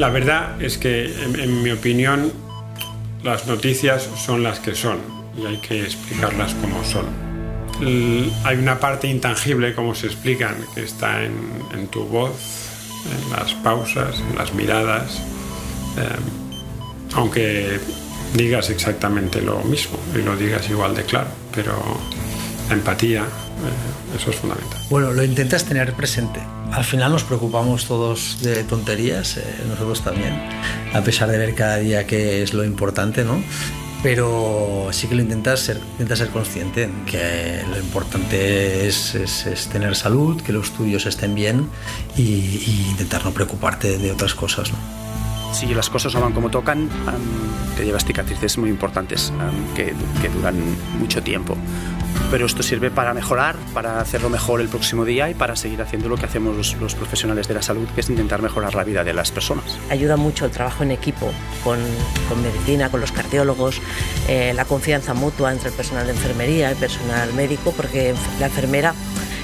La verdad es que, en, mi opinión, las noticias son las que son y hay que explicarlas como son. hay una parte intangible, como se explican, que está en, tu voz, en las pausas, en las miradas, eh, aunque digas exactamente lo mismo y lo digas igual de claro, pero la empatía, eh, eso es fundamental. Bueno, lo intentas tener presente. Al final nos preocupamos todos de tonterías, eh, nosotros también, a pesar de ver cada día qué es lo importante, ¿no? Pero sí que lo intentas ser, intentas ser consciente que lo importante es, es, tener salud, que los tuyos estén bien y intentar no preocuparte de otras cosas. ¿no? Si las cosas no van como tocan, te llevas cicatrices muy importantes que, duran mucho tiempo. Pero esto sirve para mejorar, para hacerlo mejor el próximo día y para seguir haciendo lo que hacemos los, profesionales de la salud, que es intentar mejorar la vida de las personas. Ayuda mucho el trabajo en equipo con, medicina, con los cardiólogos, eh, la confianza mutua entre el personal de enfermería y el personal médico, porque la enfermera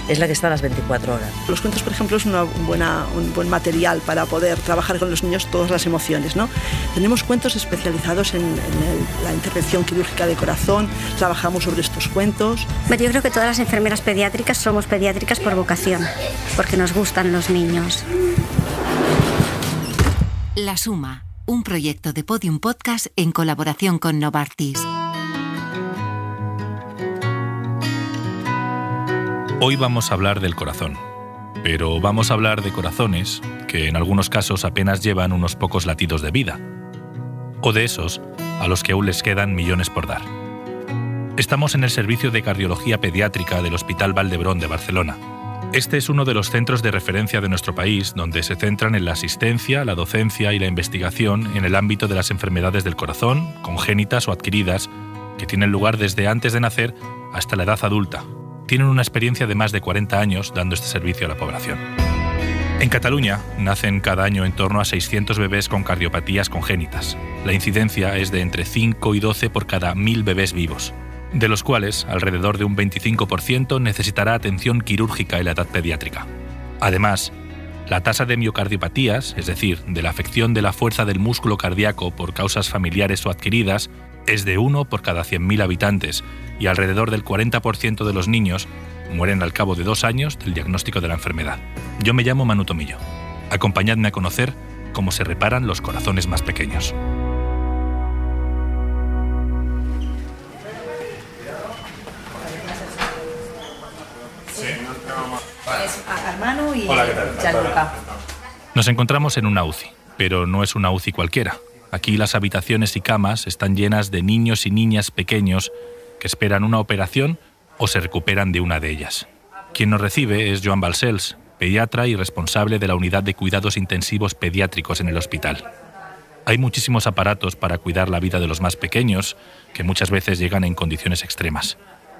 es la que está a las 24 horas. Los cuentos, por ejemplo, es una buena, un buen material para poder trabajar con los niños todas las emociones. ¿no? Tenemos cuentos especializados en, la intervención quirúrgica de corazón, trabajamos sobre estos cuentos. Yo creo que todas las enfermeras pediátricas somos pediátricas por vocación, porque nos gustan los niños. La Suma, un proyecto de Podium Podcast en colaboración con Novartis. Hoy vamos a hablar del corazón, pero vamos a hablar de corazones que en algunos casos apenas llevan unos pocos latidos de vida, o de esos a los que aún les quedan millones por dar. Estamos en el servicio de cardiología pediátrica del Hospital Valdebrón de Barcelona. Este es uno de los centros de referencia de nuestro país donde se centran en la asistencia, la docencia y la investigación en el ámbito de las enfermedades del corazón, congénitas o adquiridas, que tienen lugar desde antes de nacer hasta la edad adulta, tienen una experiencia de más de 40 años dando este servicio a la población. En Cataluña nacen cada año en torno a 600 bebés con cardiopatías congénitas. La incidencia es de entre 5 y 12 por cada 1.000 bebés vivos, de los cuales alrededor de un 25% necesitará atención quirúrgica en la edad pediátrica. Además, la tasa de miocardiopatías, es decir, de la afección de la fuerza del músculo cardíaco por causas familiares o adquiridas, es de 1 por cada 100.000 habitantes y alrededor del 40% de los niños mueren al cabo de dos años del diagnóstico de la enfermedad. Yo me llamo Manu Tomillo. Acompañadme a conocer cómo se reparan los corazones más pequeños. Nos encontramos en una UCI, pero no es una UCI cualquiera. Aquí las habitaciones y camas están llenas de niños y niñas pequeños que esperan una operación o se recuperan de una de ellas. Quien nos recibe es Joan Balcells, pediatra y responsable de la unidad de cuidados intensivos pediátricos en el hospital. Hay muchísimos aparatos para cuidar la vida de los más pequeños, que muchas veces llegan en condiciones extremas.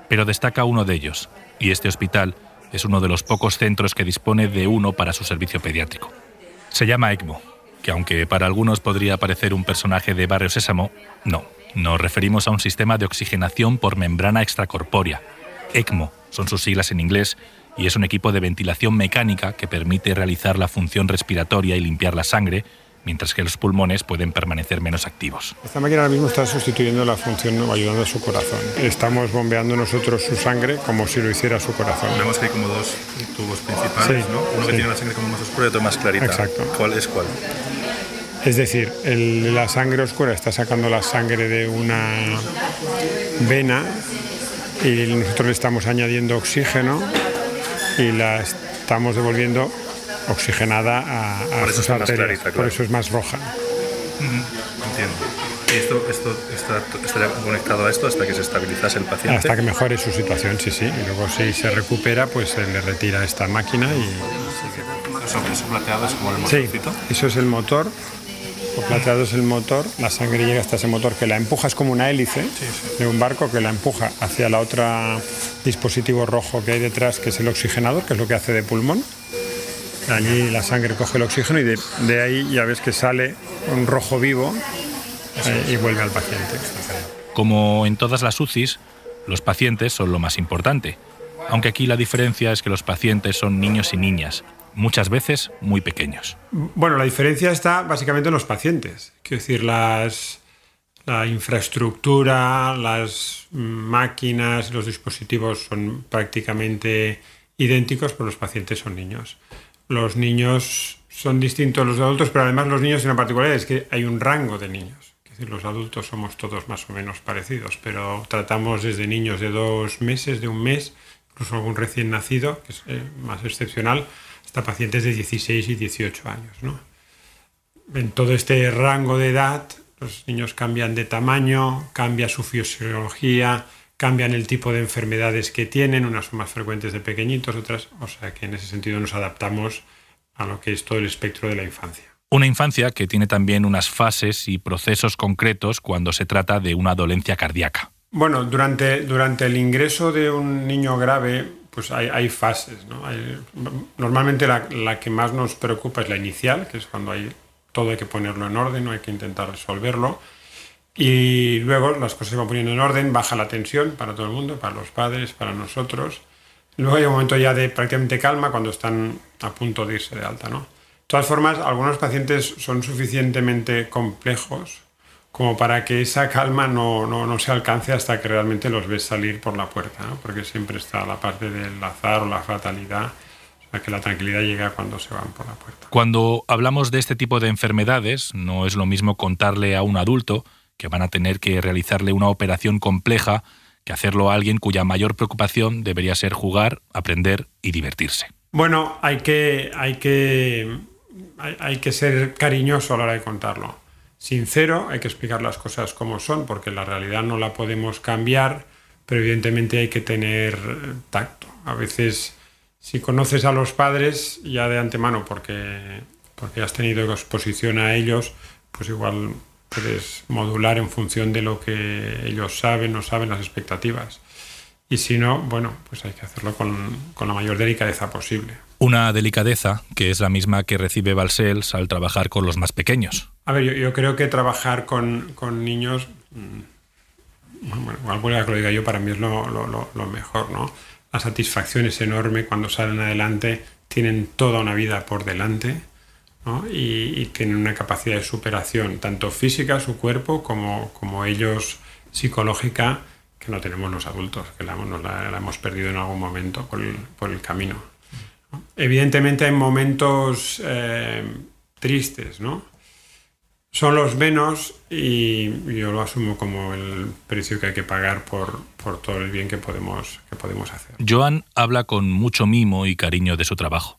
Pero destaca uno de ellos, y este hospital es uno de los pocos centros que dispone de uno para su servicio pediátrico. Se llama ECMO, que aunque para algunos podría parecer un personaje de Barrio Sésamo, no. Nos referimos a un sistema de oxigenación por membrana extracorpórea. ECMO son sus siglas en inglés y es un equipo de ventilación mecánica que permite realizar la función respiratoria y limpiar la sangre, mientras que los pulmones pueden permanecer menos activos. Esta máquina ahora mismo está sustituyendo la función o ayudando a su corazón. Estamos bombeando nosotros su sangre como si lo hiciera su corazón. Vemos que hay como dos tubos principales, ¿no? Uno que tiene la sangre como más oscura y otro más clarita. Exacto. ¿Cuál es cuál? Es decir, la sangre oscura está sacando la sangre de una vena y nosotros le estamos añadiendo oxígeno y la estamos devolviendo oxigenada a, sus arterias. Por eso es más roja. Entiendo. ¿Y esto, esto está, conectado a esto hasta que se estabilizase el paciente? Hasta que mejore su situación, sí, sí. Y luego si se recupera, pues se le retira esta máquina y... ¿Eso, eso plateado es como el motorcito? Sí, eso es el motor plateado es el motor, la sangre llega hasta ese motor que la empuja, es como una hélice de un barco que la empuja hacia la otra dispositivo rojo que hay detrás, que es el oxigenador, que es lo que hace de pulmón. Allí la sangre coge el oxígeno y de, ahí ya ves que sale un rojo vivo eh, y vuelve al paciente. Como en todas las UCIs, los pacientes son lo más importante, aunque aquí la diferencia es que los pacientes son niños y niñas, muchas veces muy pequeños. Bueno, la diferencia está básicamente en los pacientes. Quiero decir, las, la infraestructura, las máquinas, los dispositivos son prácticamente idénticos, pero los pacientes son niños. Los niños son distintos a los adultos, pero además los niños tienen una particularidad, es que hay un rango de niños. Es decir, los adultos somos todos más o menos parecidos, pero tratamos desde niños de dos meses, de un mes, incluso algún recién nacido, que es eh, más excepcional, hasta pacientes de 16 y 18 años. En todo este rango de edad, los niños cambian de tamaño, cambia su fisiología, cambian el tipo de enfermedades que tienen, unas son más frecuentes de pequeñitos, otras, o sea que en ese sentido nos adaptamos a lo que es todo el espectro de la infancia. Una infancia que tiene también unas fases y procesos concretos cuando se trata de una dolencia cardíaca. Bueno, durante, durante el ingreso de un niño grave, pues hay, fases. normalmente la, la, que más nos preocupa es la inicial, que es cuando hay todo hay que ponerlo en orden, no hay que intentar resolverlo. Y luego las cosas se van poniendo en orden, baja la tensión para todo el mundo, para los padres, para nosotros. Luego hay un momento ya de prácticamente calma cuando están a punto de irse de alta. ¿no? De todas formas, algunos pacientes son suficientemente complejos como para que esa calma no, no, no se alcance hasta que realmente los ves salir por la puerta, ¿no? porque siempre está la parte del azar o la fatalidad que la tranquilidad llega cuando se van por la puerta. Cuando hablamos de este tipo de enfermedades, no es lo mismo contarle a un adulto que van a tener que realizarle una operación compleja que hacerlo a alguien cuya mayor preocupación debería ser jugar, aprender y divertirse. Bueno, hay que, hay que, hay, que ser cariñoso a la hora de contarlo. Sincero, hay que explicar las cosas como son, porque la realidad no la podemos cambiar, pero evidentemente hay que tener tacto. A veces, si conoces a los padres ya de antemano, porque, porque has tenido exposición a ellos, pues igual puedes modular en función de lo que ellos saben o saben las expectativas. Y si no, bueno, pues hay que hacerlo con, con la mayor delicadeza posible. Una delicadeza que es la misma que recibe Balsels al trabajar con los más pequeños. A ver, yo, yo creo que trabajar con, con niños, mm, bueno, igual a que lo diga yo, para mí es lo, lo, lo mejor, ¿no? La satisfacción es enorme cuando salen adelante, tienen toda una vida por delante y, tienen una capacidad de superación, tanto física, su cuerpo, como, como ellos psicológica, que no tenemos los adultos, que la, la, hemos perdido en algún momento por el, por el camino. Evidentemente hay momentos eh, tristes, ¿no? Son los menos y yo lo asumo como el precio que hay que pagar por, por todo el bien que podemos, que podemos hacer. Joan habla con mucho mimo y cariño de su trabajo,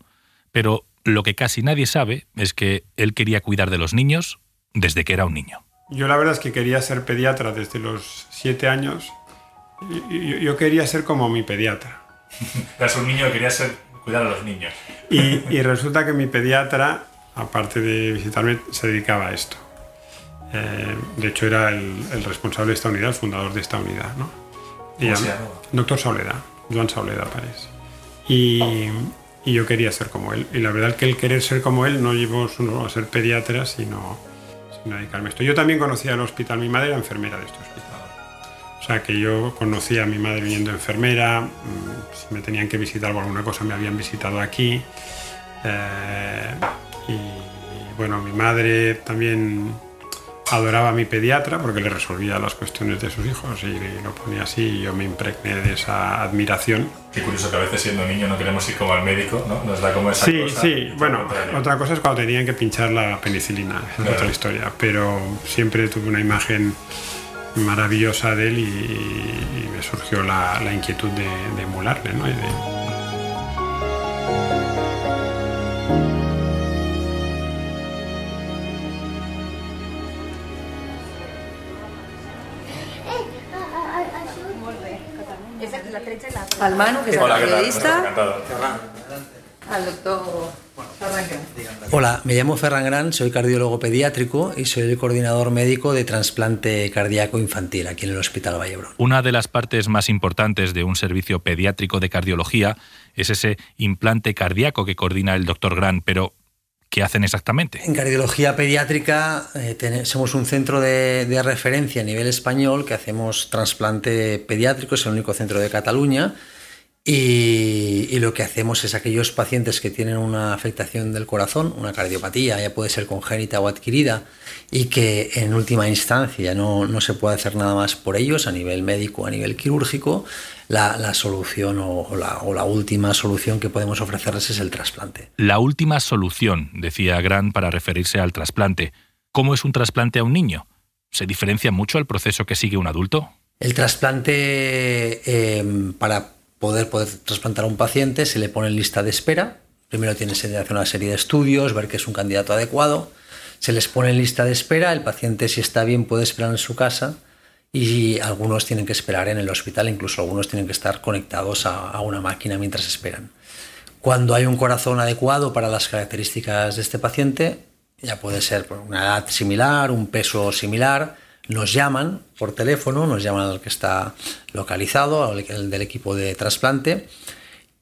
pero lo que casi nadie sabe es que él quería cuidar de los niños desde que era un niño. Yo la verdad es que quería ser pediatra desde los siete años. Yo, quería ser como mi pediatra. Eras un niño y querías ser, cuidar a los niños. Y, resulta que mi pediatra, aparte de visitarme, se dedicaba a esto. Eh, de hecho, era el, responsable de esta unidad, el fundador de esta unidad. ¿no? ¿Cómo se Doctor Sauleda, Joan Sauleda parece. Y, y yo quería ser como él. Y la verdad que el querer ser como él no llevó a ser pediatra, sino, sino a dedicarme a esto. Yo también conocía el hospital, mi madre era enfermera de este hospital. O sea que yo conocía a mi madre viniendo enfermera, mm, si me tenían que visitar o alguna cosa me habían visitado aquí. Eh, y bueno, mi madre también adoraba a mi pediatra porque le resolvía las cuestiones de sus hijos y lo ponía así y yo me impregné de esa admiración. Qué curioso que a veces siendo niño no queremos ir como al médico, ¿no? Nos da como esa Sí, sí, bueno, otra cosa es cuando tenían que pinchar la penicilina, es otra historia, pero siempre tuve una imagen maravillosa de él y, me surgió la, inquietud de, de emularle, ¿no? Al Manu, que es el periodista, al doctor Hola, me llamo Ferran Gran, soy cardiólogo pediátrico y soy el coordinador médico de trasplante cardíaco infantil aquí en el Hospital Vallebrón. Una de las partes más importantes de un servicio pediátrico de cardiología es ese implante cardíaco que coordina el doctor Gran, pero ¿Qué hacen exactamente? En cardiología pediátrica eh, somos un centro de, referencia a nivel español que hacemos trasplante pediátrico, es el único centro de Cataluña. Y, lo que hacemos es aquellos pacientes que tienen una afectación del corazón, una cardiopatía, ya puede ser congénita o adquirida, y que en última instancia no, no se puede hacer nada más por ellos a nivel médico, a nivel quirúrgico, la, la solución o la, o la, última solución que podemos ofrecerles es el trasplante. La última solución, decía Grant para referirse al trasplante. ¿Cómo es un trasplante a un niño? ¿Se diferencia mucho al proceso que sigue un adulto? El trasplante eh, para poder, poder trasplantar a un paciente se le pone en lista de espera. Primero tiene que hacer una serie de estudios, ver que es un candidato adecuado. Se les pone en lista de espera. El paciente, si está bien, puede esperar en su casa. Y algunos tienen que esperar en el hospital, incluso algunos tienen que estar conectados a una máquina mientras esperan. Cuando hay un corazón adecuado para las características de este paciente, ya puede ser por una edad similar, un peso similar, nos llaman por teléfono, nos llaman al que está localizado, al del equipo de trasplante,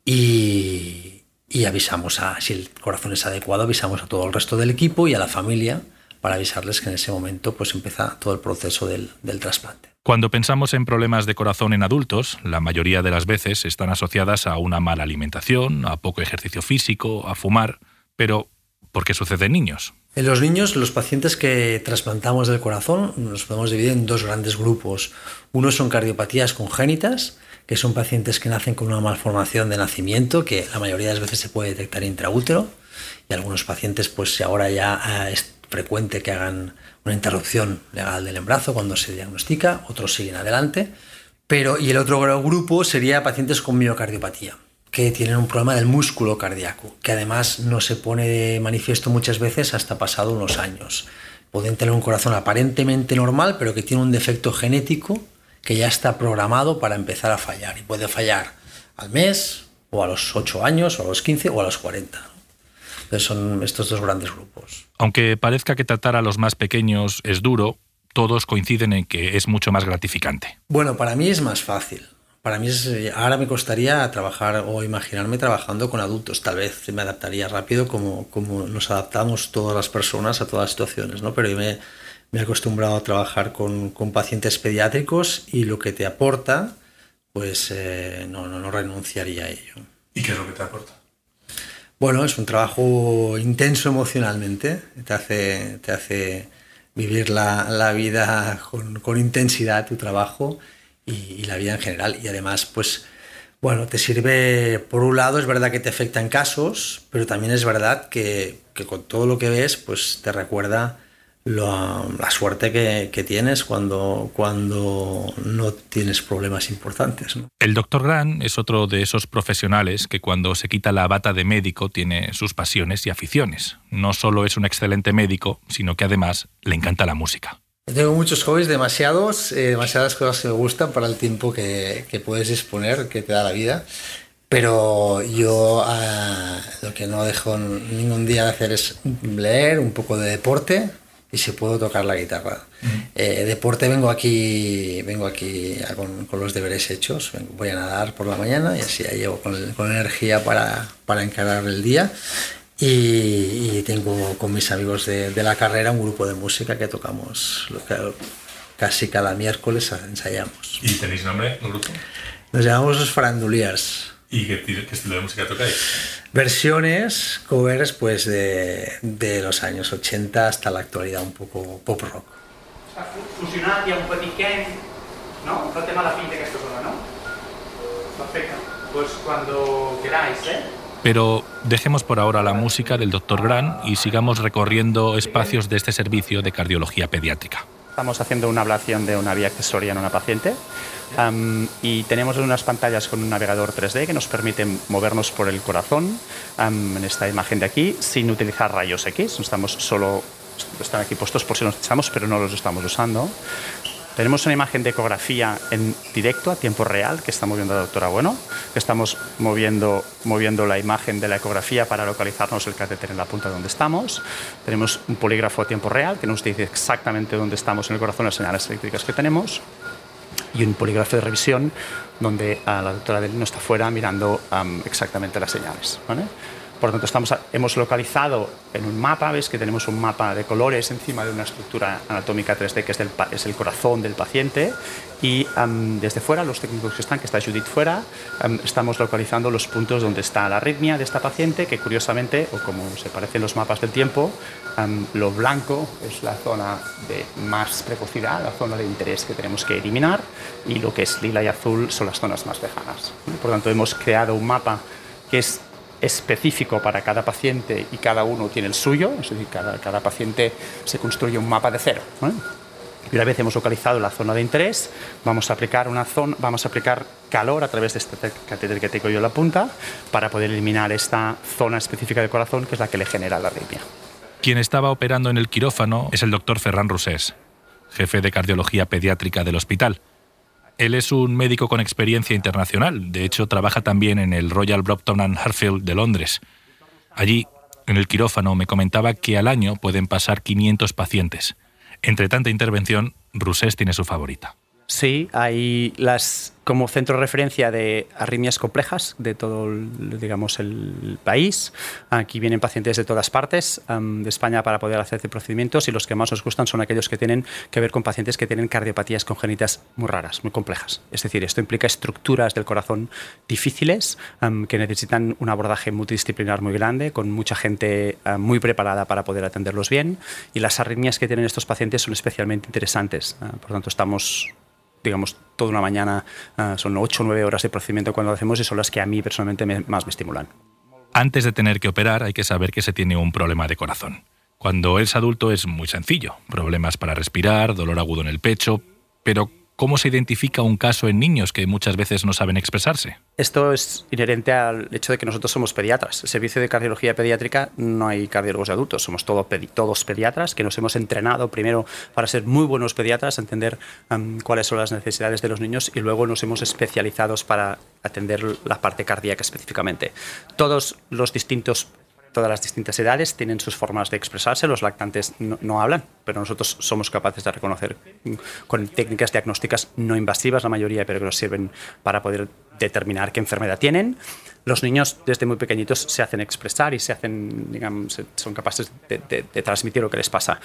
y, avisamos a, si el corazón es adecuado, avisamos a todo el resto del equipo y a la familia para avisarles que en ese momento pues empieza todo el proceso del, del trasplante. Cuando pensamos en problemas de corazón en adultos, la mayoría de las veces están asociadas a una mala alimentación, a poco ejercicio físico, a fumar, pero ¿por qué sucede en niños? En los niños, los pacientes que trasplantamos del corazón nos podemos dividir en dos grandes grupos. Uno son cardiopatías congénitas, que son pacientes que nacen con una malformación de nacimiento, que la mayoría de las veces se puede detectar intraútero, y algunos pacientes, pues ahora ya ah, es frecuente que hagan una interrupción legal del embarazo cuando se diagnostica, otros siguen adelante. Pero, y el otro grupo sería pacientes con miocardiopatía que tienen un problema del músculo cardíaco, que además no se pone de manifiesto muchas veces hasta pasado unos años. Pueden tener un corazón aparentemente normal, pero que tiene un defecto genético que ya está programado para empezar a fallar. Y puede fallar al mes, o a los 8 años, o a los 15, o a los 40. Entonces son estos dos grandes grupos. Aunque parezca que tratar a los más pequeños es duro, todos coinciden en que es mucho más gratificante. Bueno, para mí es más fácil para mí ahora me costaría trabajar o imaginarme trabajando con adultos. Tal vez me adaptaría rápido como, como nos adaptamos todas las personas a todas las situaciones, ¿no? Pero yo me, me he acostumbrado a trabajar con, con, pacientes pediátricos y lo que te aporta, pues eh, no, no, no renunciaría a ello. ¿Y qué es lo que te aporta? Bueno, es un trabajo intenso emocionalmente, te hace, te hace vivir la, la vida con, con intensidad tu trabajo y, la vida en general. Y además, pues, bueno, te sirve, por un lado, es verdad que te afecta en casos, pero también es verdad que, con todo lo que ves, pues te recuerda la suerte que, tienes cuando, cuando no tienes problemas importantes. El doctor Grant es otro de esos profesionales que cuando se quita la bata de médico tiene sus pasiones y aficiones. No solo es un excelente médico, sino que además le encanta la música. Tengo muchos hobbies, demasiados, eh, demasiadas cosas que me gustan para el tiempo que, que, puedes disponer, que te da la vida. Pero yo ah, lo que no dejo ningún día de hacer es leer, un poco de deporte y si puedo tocar la guitarra. Eh, deporte vengo aquí, vengo aquí con, con, los deberes hechos, voy a nadar por la mañana y así ya llevo con, con energía para, para encarar el día y, tengo con mis amigos de, de, la carrera un grupo de música que tocamos casi cada miércoles ensayamos. ¿Y tenéis nombre, un grupo? Nos llamamos los Faranduliers. ¿Y qué, qué, estilo de música tocáis? Versiones, covers pues de, de, los años 80 hasta la actualidad, un poco pop rock. Fusionat, hi ha un petit Ken, no? No té mala pinta aquesta zona, no? Perfecte. Pues cuando queráis, ¿eh? Pero dejemos por ahora la música del Dr. Grant y sigamos recorriendo espacios de este servicio de cardiología pediátrica. Estamos haciendo una ablación de una vía accesoria en una paciente y tenemos unas pantallas con un navegador 3D que nos permiten movernos por el corazón en esta imagen de aquí sin utilizar rayos X. Estamos solo están aquí puestos por si los necesitamos, pero no los estamos usando. Tenemos una imagen de ecografía en directo, a tiempo real, que está moviendo la doctora Bueno, estamos moviendo, moviendo la imagen de la ecografía para localizarnos el catéter en la punta donde estamos. Tenemos un polígrafo a tiempo real que nos dice exactamente dónde estamos en el corazón, las señales eléctricas que tenemos. Y un polígrafo de revisión donde la doctora Delino está fuera mirando exactamente las señales. ¿vale? Por lo tanto, estamos, hemos localizado en un mapa, ves que tenemos un mapa de colores encima de una estructura anatómica 3D que es, del, es el corazón del paciente y desde fuera, los técnicos que están, que está Judith fuera, estamos localizando los puntos donde está la arritmia de esta paciente, que curiosamente, o como se parecen los mapas del tiempo, lo blanco es la zona de más precocidad, la zona de interés que tenemos que eliminar, y lo que es lila y azul son las zonas más lejanas. Por lo tanto, hemos creado un mapa que es específico para cada paciente y cada uno tiene el suyo, es decir, cada, paciente se construye un mapa de cero. Y una vez hemos localizado la zona de interés, vamos a aplicar una zona, vamos a aplicar calor a través de este catéter que tengo yo en la punta para poder eliminar esta zona específica del corazón que es la que le genera la arritmia. Quien estaba operando en el quirófano es el doctor Ferran Rusés, jefe de cardiología pediátrica del hospital. Él es un médico con experiencia internacional, de hecho trabaja también en el Royal Brompton and Hertford de Londres. Allí, en el quirófano, me comentaba que al año pueden pasar 500 pacientes. Entre tanta intervención, Rusés tiene su favorita. Sí, hay las como centro de referencia de arritmias complejas de todo el, digamos, el país. Aquí vienen pacientes de todas partes de España para poder hacer procedimientos y los que más nos gustan son aquellos que tienen que ver con pacientes que tienen cardiopatías congénitas muy raras, muy complejas. Es decir, esto implica estructuras del corazón difíciles que necesitan un abordaje multidisciplinar muy grande, con mucha gente muy preparada para poder atenderlos bien y las arritmias que tienen estos pacientes son especialmente interesantes. Ah, por tanto, estamos digamos, toda una mañana, ah, son 8 o 9 horas de procedimiento cuando lo hacemos y son las que a mí personalmente más me estimulan. Antes de tener que operar hay que saber que se tiene un problema de corazón. Cuando es adulto es muy sencillo, problemas para respirar, dolor agudo en el pecho, pero ¿Cómo se identifica un caso en niños que muchas veces no saben expresarse? Esto es inherente al hecho de que nosotros somos pediatras. El servicio de cardiología pediátrica no hay cardiólogos adultos, somos todos pediatras que nos hemos entrenado primero para ser muy buenos pediatras, entender cuáles son las necesidades de los niños y luego nos hemos especializado para atender la parte cardíaca específicamente. Todos los distintos todas las distintas edades tienen sus formas de expresarse, los lactantes no, hablan, pero nosotros somos capaces de reconocer con técnicas diagnósticas no invasivas, la mayoría, pero que nos sirven para poder determinar qué enfermedad tienen. Los niños desde muy pequeñitos se hacen expresar y se hacen, digamos, son capaces de transmitir lo que les pasa.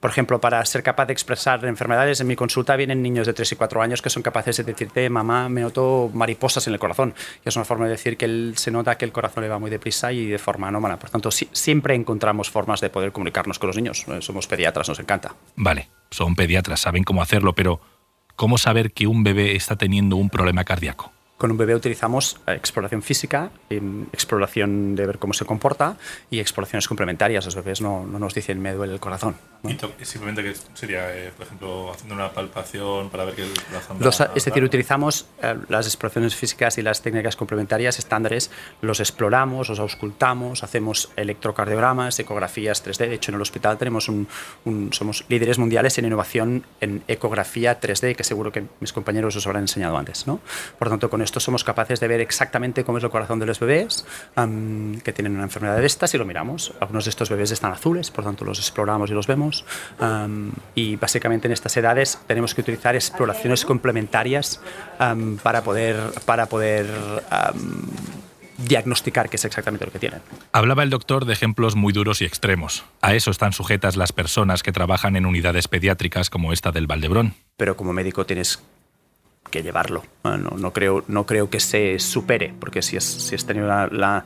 Por ejemplo, para ser capaz de expresar enfermedades, en mi consulta vienen niños de 3 y 4 años que son capaces de decirte, mamá, me noto mariposas en el corazón. Y es una forma de decir que él, se nota que el corazón le va muy deprisa y de forma anómala. Por tanto, siempre encontramos formas de poder comunicarnos con los niños. Eh, somos pediatras, nos encanta. Vale, son pediatras, saben cómo hacerlo, pero ¿cómo saber que un bebé está teniendo un problema cardíaco? Con un bebé utilizamos eh, exploración física, em, exploración de ver cómo se comporta y exploraciones complementarias. Los bebés no, no nos dicen me duele el corazón. Y simplemente que sería, eh, por ejemplo, haciendo una palpación para ver que el corazón... es decir, utilizamos eh, las exploraciones físicas y las técnicas complementarias estándares, los exploramos, los auscultamos, hacemos electrocardiogramas, ecografías 3D. De hecho, en el hospital tenemos un, somos líderes mundiales en innovación en ecografía 3D, que seguro que mis compañeros os habrán enseñado antes. ¿no? Por tanto, con esto somos capaces de ver exactamente cómo es el corazón de los bebés que tienen una enfermedad de estas y lo miramos. Algunos de estos bebés están azules, por tanto los exploramos y los vemos. y básicamente en estas edades tenemos que utilizar exploraciones complementarias para poder, para poder diagnosticar qué es exactamente lo que tienen. Hablaba el doctor de ejemplos muy duros y extremos. A eso están sujetas las personas que trabajan en unidades pediátricas como esta del Valdebrón. Pero como médico tienes que llevarlo. No, no, creo, no creo que se supere, porque si, es, si has tenido la,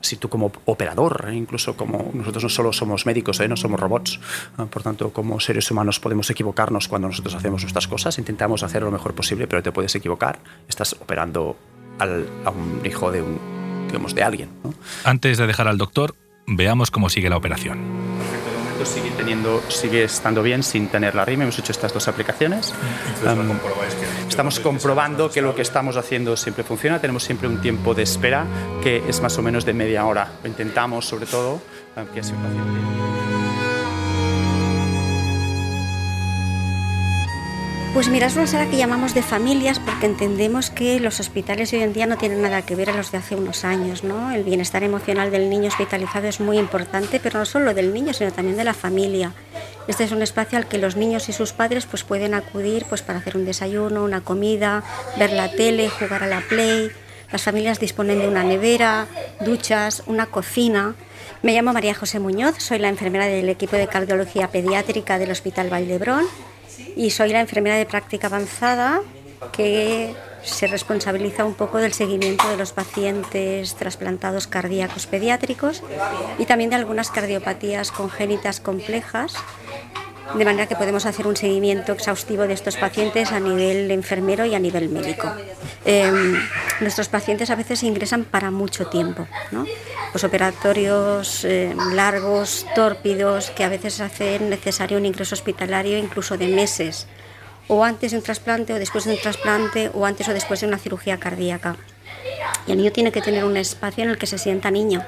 si tú como operador, ¿eh? incluso como nosotros no solo somos médicos, ¿eh? no somos robots, ah, por tanto como seres humanos podemos equivocarnos cuando nosotros hacemos nuestras cosas, intentamos hacer lo mejor posible, pero te puedes equivocar, estás operando a un hijo de un, digamos, de alguien. Antes de dejar al doctor, veamos cómo sigue la operación sigue, teniendo, sigue estando bien sin tener la rima. Hemos hecho estas dos aplicaciones. estamos comprobando que lo que estamos haciendo siempre funciona. Tenemos siempre un tiempo de espera que es más o menos de media hora. Intentamos, sobre todo, que sea un paciente. Pues mira, es una sala que llamamos de familias porque entendemos que los hospitales hoy en día no tienen nada que ver a los de hace unos años. ¿no? El bienestar emocional del niño hospitalizado es muy importante, pero no solo del niño, sino también de la familia. Este es un espacio al que los niños y sus padres pues, pueden acudir pues, para hacer un desayuno, una comida, ver la tele, jugar a la play, Las familias disponen de una nevera, duchas, una cocina. Me llamo María José Muñoz, soy la enfermera del equipo de cardiología pediátrica del Hospital Valdebrón y soy la enfermera de práctica avanzada que se responsabiliza un poco del seguimiento de los pacientes trasplantados cardíacos pediátricos y también de algunas cardiopatías congénitas complejas, de manera que podemos hacer un seguimiento exhaustivo de estos pacientes a nivel enfermero y a nivel médico. Em, nuestros pacientes a veces ingresan para mucho tiempo, ¿no? operatorios em, largos, tórpidos, que a veces hacen necesario un ingreso hospitalario incluso de meses o antes de un trasplante o después de un trasplante o antes o después de una cirugía cardíaca. Y el niño tiene que tener un espacio en el que se sienta niño.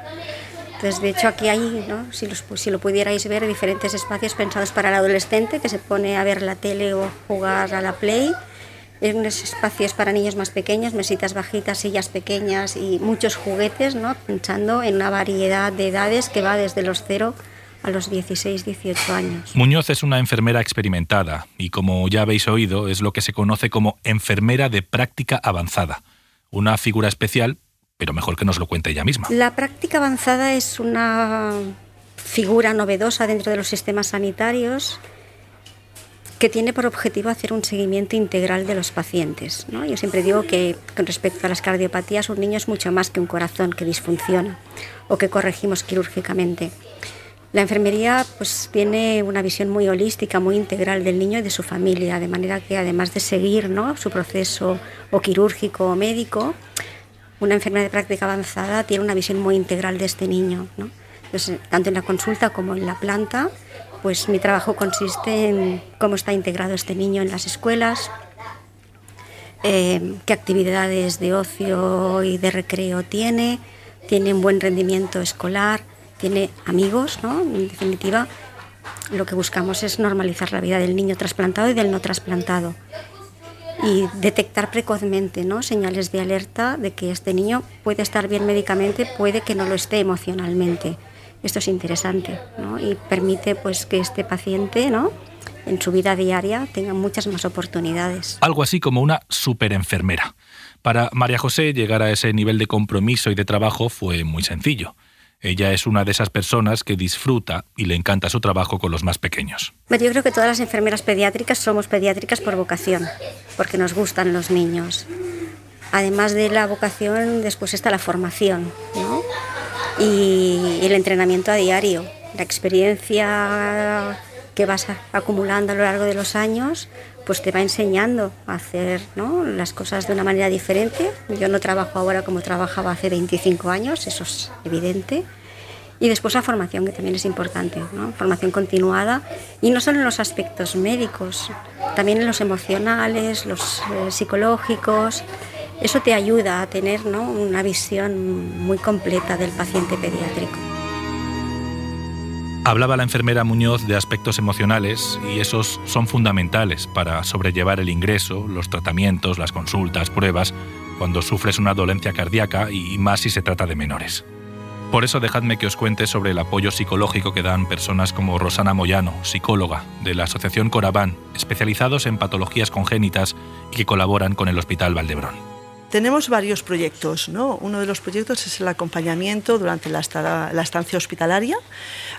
Entonces, de hecho, aquí hay, ¿no? si, lo pudierais ver, diferentes espacios pensados para el adolescente que se pone a ver la tele o jugar a la play. Hay unos espacios para niños más pequeños, mesitas bajitas, sillas pequeñas y muchos juguetes, ¿no? pensando en una variedad de edades que va desde los cero a los 16, 18 años. Muñoz es una enfermera experimentada y, como ya habéis oído, es lo que se conoce como enfermera de práctica avanzada. Una figura especial, pero mejor que nos lo cuente ella misma. La práctica avanzada es una figura novedosa dentro de los sistemas sanitarios que tiene por objetivo hacer un seguimiento integral de los pacientes. ¿no? Yo siempre digo que con respecto a las cardiopatías un niño es mucho más que un corazón que disfunciona o que corregimos quirúrgicamente. La enfermería pues tiene una visión muy holística, muy integral del niño y de su familia, de manera que además de seguir ¿no? su proceso o quirúrgico o médico, una enfermera de práctica avanzada tiene una visión muy integral de este niño. ¿no? tanto en la consulta como en la planta, pues mi trabajo consiste en cómo está integrado este niño en las escuelas, eh, qué actividades de ocio y de recreo tiene, tiene un buen rendimiento escolar, tiene amigos, ¿no? En definitiva, lo que buscamos es normalizar la vida del niño trasplantado y del no trasplantado y detectar precozmente ¿no? señales de alerta de que este niño puede estar bien médicamente, puede que no lo esté emocionalmente. Esto es interesante ¿no? y permite pues, que este paciente ¿no? en su vida diaria tenga muchas más oportunidades. Algo así como una superenfermera. Para María José llegar a ese nivel de compromiso y de trabajo fue muy sencillo. Ella es una de esas personas que disfruta y le encanta su trabajo con los más pequeños. yo creo que todas las enfermeras pediátricas somos pediátricas por vocación, porque nos gustan los niños. Además de la vocación, después está la formación y el entrenamiento a diario, la experiencia que vas acumulando a lo largo de los años pues te va enseñando a hacer las cosas de una manera diferente. Yo no trabajo ahora como trabajaba hace 25 años, eso es evidente. Y después la formación, que también es importante, formación continuada, y no solo en los aspectos médicos, también en los emocionales, los eh, psicológicos. Eso te ayuda a tener una visión muy completa del paciente pediátrico. Hablaba la enfermera Muñoz de aspectos emocionales y esos son fundamentales para sobrellevar el ingreso, los tratamientos, las consultas, pruebas, cuando sufres una dolencia cardíaca y más si se trata de menores. Por eso dejadme que os cuente sobre el apoyo psicológico que dan personas como Rosana Moyano, psicóloga de la Asociación Coraván, especializados en patologías congénitas y que colaboran con el Hospital Valdebrón. Tenemos varios proyectos. ¿no? Uno de los proyectos es el acompañamiento durante la, estancia hospitalaria.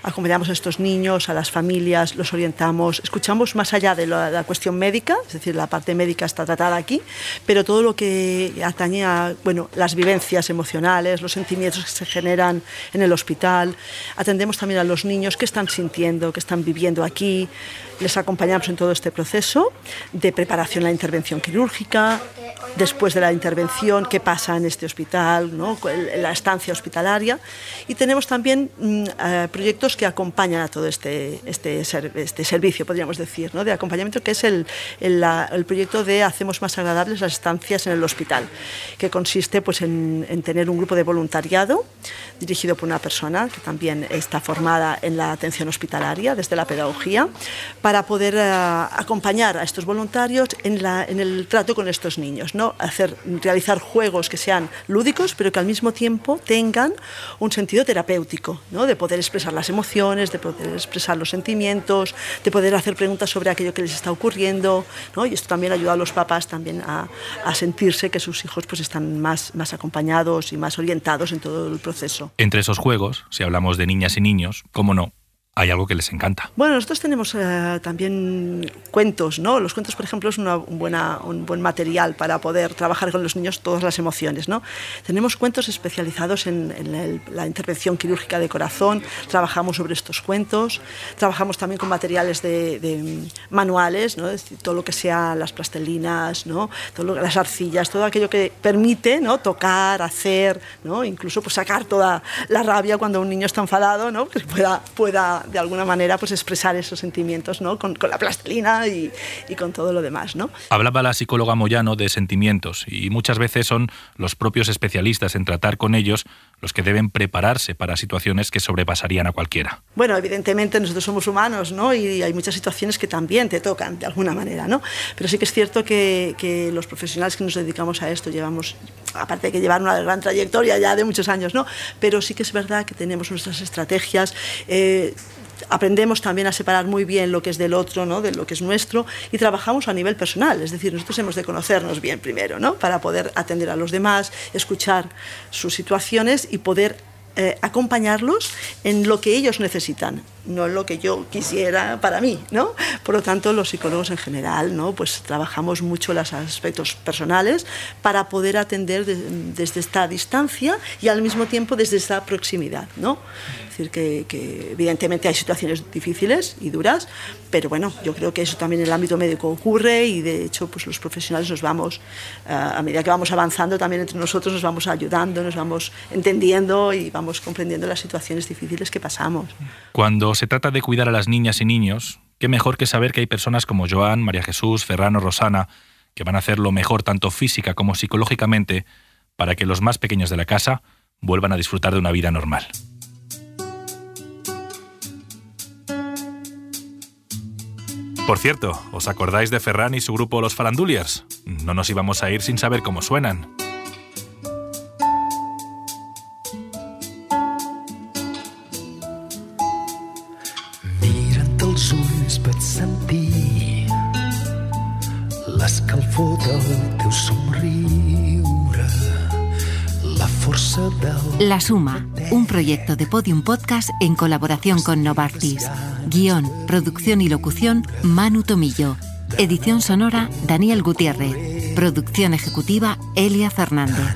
Acompañamos a estos niños, a las familias, los orientamos, escuchamos más allá de la, cuestión médica, es decir, la parte médica está tratada aquí, pero todo lo que atañe a bueno, las vivencias emocionales, los sentimientos que se generan en el hospital. Atendemos también a los niños que están sintiendo, que están viviendo aquí. Les acompañamos en todo este proceso de preparación a la intervención quirúrgica, después de la intervención, qué pasa en este hospital, la estancia hospitalaria. Y tenemos también mm, eh, proyectos que acompañan a todo este, este, este servicio, podríamos decir, de acompañamiento, que es el, el, el, proyecto de Hacemos más agradables las estancias en el hospital, que consiste pues, en, en tener un grupo de voluntariado dirigido por una persona que también está formada en la atención hospitalaria, desde la pedagogía, para poder uh, acompañar a estos voluntarios en, la, en, el trato con estos niños, ¿no? hacer realizar juegos que sean lúdicos, pero que al mismo tiempo tengan un sentido terapéutico, ¿no? de poder expresar las emociones, de poder expresar los sentimientos, de poder hacer preguntas sobre aquello que les está ocurriendo. ¿no? Y esto también ayuda a los papás también a, a sentirse que sus hijos pues, están más acompañados y más orientados en todo el proceso. Entre esos juegos, si hablamos de niñas y niños, cómo no, hay algo que les encanta. Bueno, nosotros tenemos eh, también cuentos, ¿no? Los cuentos, por ejemplo, es una buena, un buen material para poder trabajar con los niños todas las emociones, ¿no? Tenemos cuentos especializados en, la intervención quirúrgica de corazón, trabajamos sobre estos cuentos, trabajamos también con materiales de, manuales, ¿no? todo lo que sea las plastelinas, ¿no? Todo las arcillas, todo aquello que permite, ¿no? Tocar, hacer, ¿no? Incluso pues, sacar toda la rabia cuando un niño está enfadado, ¿no? Que pueda, pueda de alguna manera pues expresar esos sentimientos ¿no? con, la plastilina y, y, con todo lo demás. ¿no? Hablaba la psicóloga Moyano de sentimientos y muchas veces son los propios especialistas en tratar con ellos los que deben prepararse para situaciones que sobrepasarían a cualquiera. Bueno, evidentemente nosotros somos humanos ¿no? y hay muchas situaciones que también te tocan de alguna manera, ¿no? pero sí que es cierto que, que los profesionales que nos dedicamos a esto llevamos, aparte de que llevar una gran trayectoria ya de muchos años, ¿no? pero sí que es verdad que tenemos nuestras estrategias. Eh, aprendemos también a separar muy bien lo que es del otro, ¿no? de lo que es nuestro, y trabajamos a nivel personal, es decir, nosotros hemos de conocernos bien primero, ¿no? para poder atender a los demás, escuchar sus situaciones y poder eh, acompañarlos en lo que ellos necesitan, no en lo que yo quisiera para mí, ¿no? Por lo tanto, los psicólogos en general, ¿no? Pues trabajamos mucho los aspectos personales para poder atender desde esta distancia y al mismo tiempo desde esta proximidad, ¿no? Es decir, que, evidentemente hay situaciones difíciles y duras, pero bueno, yo creo que eso también en el ámbito médico ocurre y de hecho pues los profesionales nos vamos, eh, a medida que vamos avanzando también entre nosotros nos vamos ayudando, nos vamos entendiendo y vamos comprendiendo las situaciones difíciles que pasamos. Cuando se trata de cuidar a las niñas y niños, qué mejor que saber que hay personas como Joan, María Jesús, Ferrano, Rosana, que van a hacer lo mejor tanto física como psicológicamente para que los más pequeños de la casa vuelvan a disfrutar de una vida normal. Por cierto, ¿os acordáis de Ferran y su grupo Los Faranduliers? No nos íbamos a ir sin saber cómo suenan. La Suma, un proyecto de Podium Podcast en colaboración con Novartis. Guión, producción y locución, Manu Tomillo. Edición sonora, Daniel Gutiérrez. Producción ejecutiva, Elia Fernández.